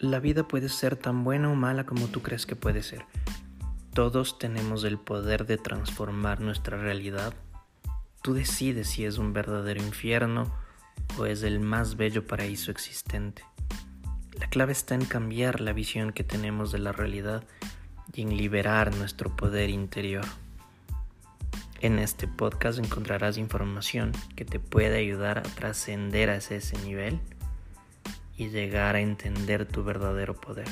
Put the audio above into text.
La vida puede ser tan buena o mala como tú crees que puede ser. Todos tenemos el poder de transformar nuestra realidad. Tú decides si es un verdadero infierno o es el más bello paraíso existente. La clave está en cambiar la visión que tenemos de la realidad y en liberar nuestro poder interior. En este podcast encontrarás información que te puede ayudar a trascender a ese nivel y llegar a entender tu verdadero poder.